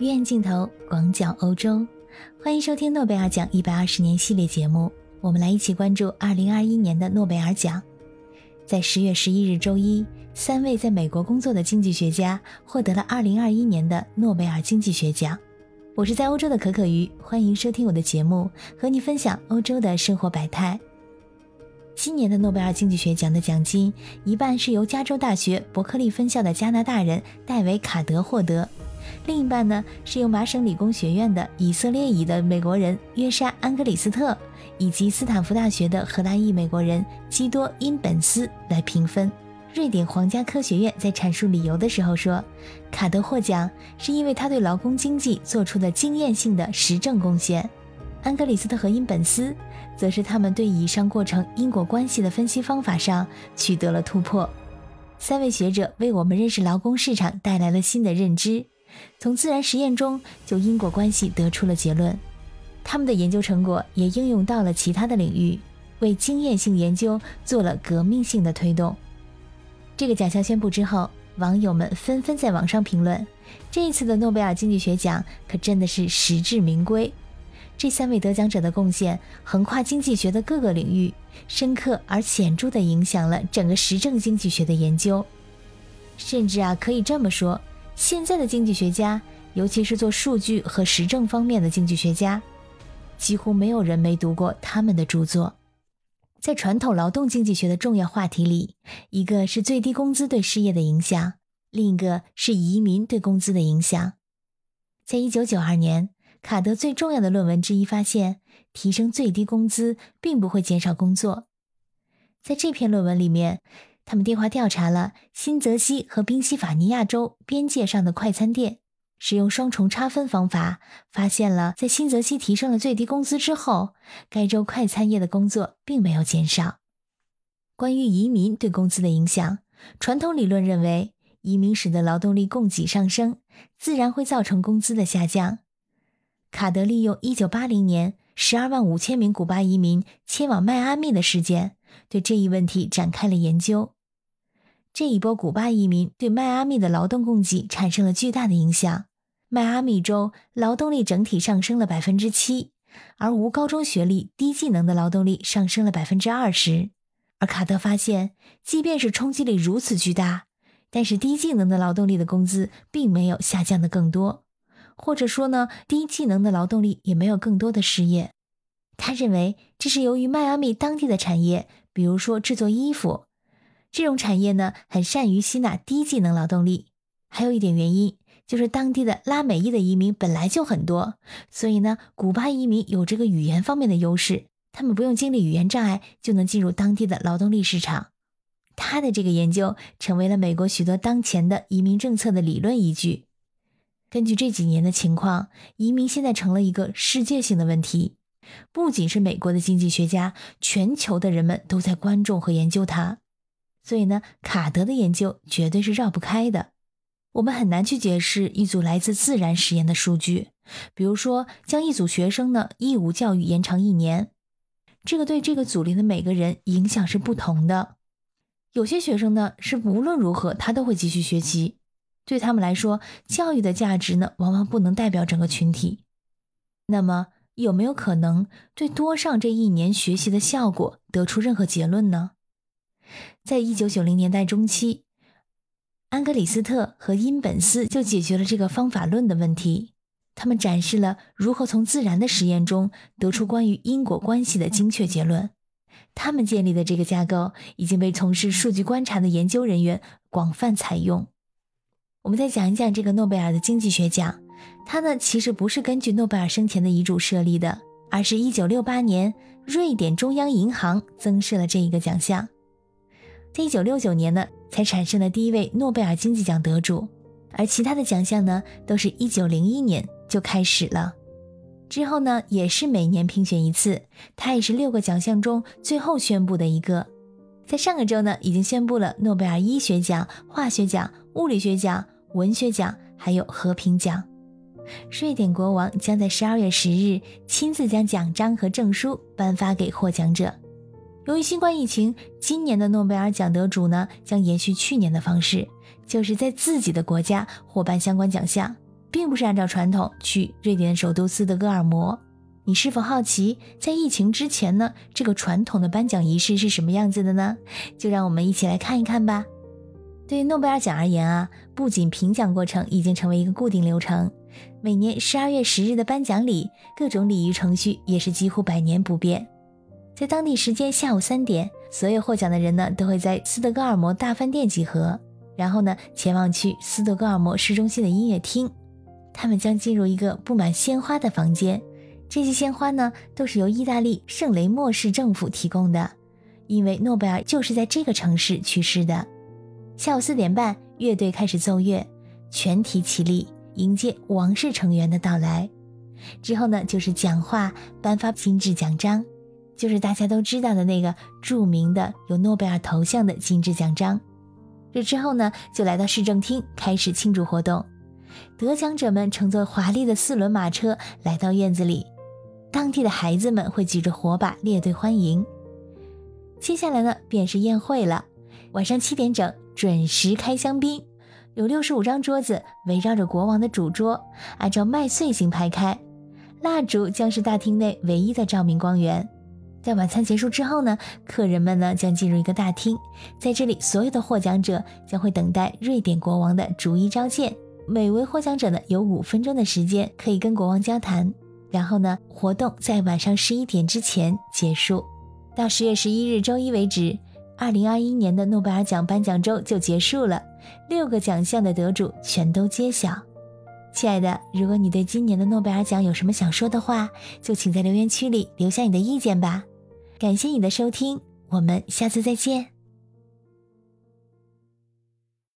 鱼眼镜头广角欧洲，欢迎收听诺贝尔奖一百二十年系列节目。我们来一起关注二零二一年的诺贝尔奖。在十月十一日周一，三位在美国工作的经济学家获得了二零二一年的诺贝尔经济学奖。我是在欧洲的可可鱼，欢迎收听我的节目，和你分享欧洲的生活百态。今年的诺贝尔经济学奖的奖金，一半是由加州大学伯克利分校的加拿大人戴维·卡德获得。另一半呢，是由麻省理工学院的以色列裔的美国人约沙·安格里斯特，以及斯坦福大学的荷兰裔美国人基多·因本斯来评分。瑞典皇家科学院在阐述理由的时候说，卡德获奖是因为他对劳工经济做出的经验性的实证贡献，安格里斯特和因本斯则是他们对以上过程因果关系的分析方法上取得了突破。三位学者为我们认识劳工市场带来了新的认知。从自然实验中就因果关系得出了结论，他们的研究成果也应用到了其他的领域，为经验性研究做了革命性的推动。这个奖项宣布之后，网友们纷纷在网上评论：这一次的诺贝尔经济学奖可真的是实至名归。这三位得奖者的贡献横跨经济学的各个领域，深刻而显著地影响了整个实证经济学的研究。甚至啊，可以这么说。现在的经济学家，尤其是做数据和实证方面的经济学家，几乎没有人没读过他们的著作。在传统劳动经济学的重要话题里，一个是最低工资对失业的影响，另一个是移民对工资的影响。在一九九二年，卡德最重要的论文之一发现，提升最低工资并不会减少工作。在这篇论文里面。他们电话调查了新泽西和宾夕法尼亚州边界上的快餐店，使用双重差分方法，发现了在新泽西提升了最低工资之后，该州快餐业的工作并没有减少。关于移民对工资的影响，传统理论认为，移民使得劳动力供给上升，自然会造成工资的下降。卡德利用1980年12万五千名古巴移民迁往迈阿密的事件，对这一问题展开了研究。这一波古巴移民对迈阿密的劳动供给产生了巨大的影响。迈阿密州劳动力整体上升了百分之七，而无高中学历、低技能的劳动力上升了百分之二十。而卡德发现，即便是冲击力如此巨大，但是低技能的劳动力的工资并没有下降的更多，或者说呢，低技能的劳动力也没有更多的失业。他认为这是由于迈阿密当地的产业，比如说制作衣服。这种产业呢，很善于吸纳低技能劳动力。还有一点原因，就是当地的拉美裔的移民本来就很多，所以呢，古巴移民有这个语言方面的优势，他们不用经历语言障碍就能进入当地的劳动力市场。他的这个研究成为了美国许多当前的移民政策的理论依据。根据这几年的情况，移民现在成了一个世界性的问题，不仅是美国的经济学家，全球的人们都在关注和研究它。所以呢，卡德的研究绝对是绕不开的。我们很难去解释一组来自自然实验的数据，比如说将一组学生呢义务教育延长一年，这个对这个组里的每个人影响是不同的。有些学生呢是无论如何他都会继续学习，对他们来说，教育的价值呢往往不能代表整个群体。那么有没有可能对多上这一年学习的效果得出任何结论呢？在一九九零年代中期，安格里斯特和因本斯就解决了这个方法论的问题。他们展示了如何从自然的实验中得出关于因果关系的精确结论。他们建立的这个架构已经被从事数据观察的研究人员广泛采用。我们再讲一讲这个诺贝尔的经济学奖，它呢其实不是根据诺贝尔生前的遗嘱设立的，而是一九六八年瑞典中央银行增设了这一个奖项。在一九六九年呢，才产生了第一位诺贝尔经济奖得主，而其他的奖项呢，都是一九零一年就开始了。之后呢，也是每年评选一次，它也是六个奖项中最后宣布的一个。在上个周呢，已经宣布了诺贝尔医学奖、化学奖、物理学奖、文学奖，还有和平奖。瑞典国王将在十二月十日亲自将奖章和证书颁发给获奖者。由于新冠疫情，今年的诺贝尔奖得主呢将延续去年的方式，就是在自己的国家获颁相关奖项。并不是按照传统去瑞典首都斯德哥尔摩。你是否好奇，在疫情之前呢，这个传统的颁奖仪式是什么样子的呢？就让我们一起来看一看吧。对于诺贝尔奖而言啊，不仅评奖过程已经成为一个固定流程，每年十二月十日的颁奖礼，各种礼仪程序也是几乎百年不变。在当地时间下午三点，所有获奖的人呢都会在斯德哥尔摩大饭店集合，然后呢前往去斯德哥尔摩市中心的音乐厅，他们将进入一个布满鲜花的房间。这些鲜花呢，都是由意大利圣雷莫市政府提供的，因为诺贝尔就是在这个城市去世的。下午四点半，乐队开始奏乐，全体起立迎接王室成员的到来。之后呢，就是讲话、颁发金质奖章，就是大家都知道的那个著名的有诺贝尔头像的金质奖章。这之后呢，就来到市政厅开始庆祝活动，得奖者们乘坐华丽的四轮马车来到院子里。当地的孩子们会举着火把列队欢迎。接下来呢，便是宴会了。晚上七点整准时开香槟，有六十五张桌子围绕着国王的主桌，按照麦穗形排开。蜡烛将是大厅内唯一的照明光源。在晚餐结束之后呢，客人们呢将进入一个大厅，在这里，所有的获奖者将会等待瑞典国王的逐一召见。每位获奖者呢有五分钟的时间可以跟国王交谈。然后呢，活动在晚上十一点之前结束，到十月十一日周一为止，二零二一年的诺贝尔奖颁奖周就结束了，六个奖项的得主全都揭晓。亲爱的，如果你对今年的诺贝尔奖有什么想说的话，就请在留言区里留下你的意见吧。感谢你的收听，我们下次再见。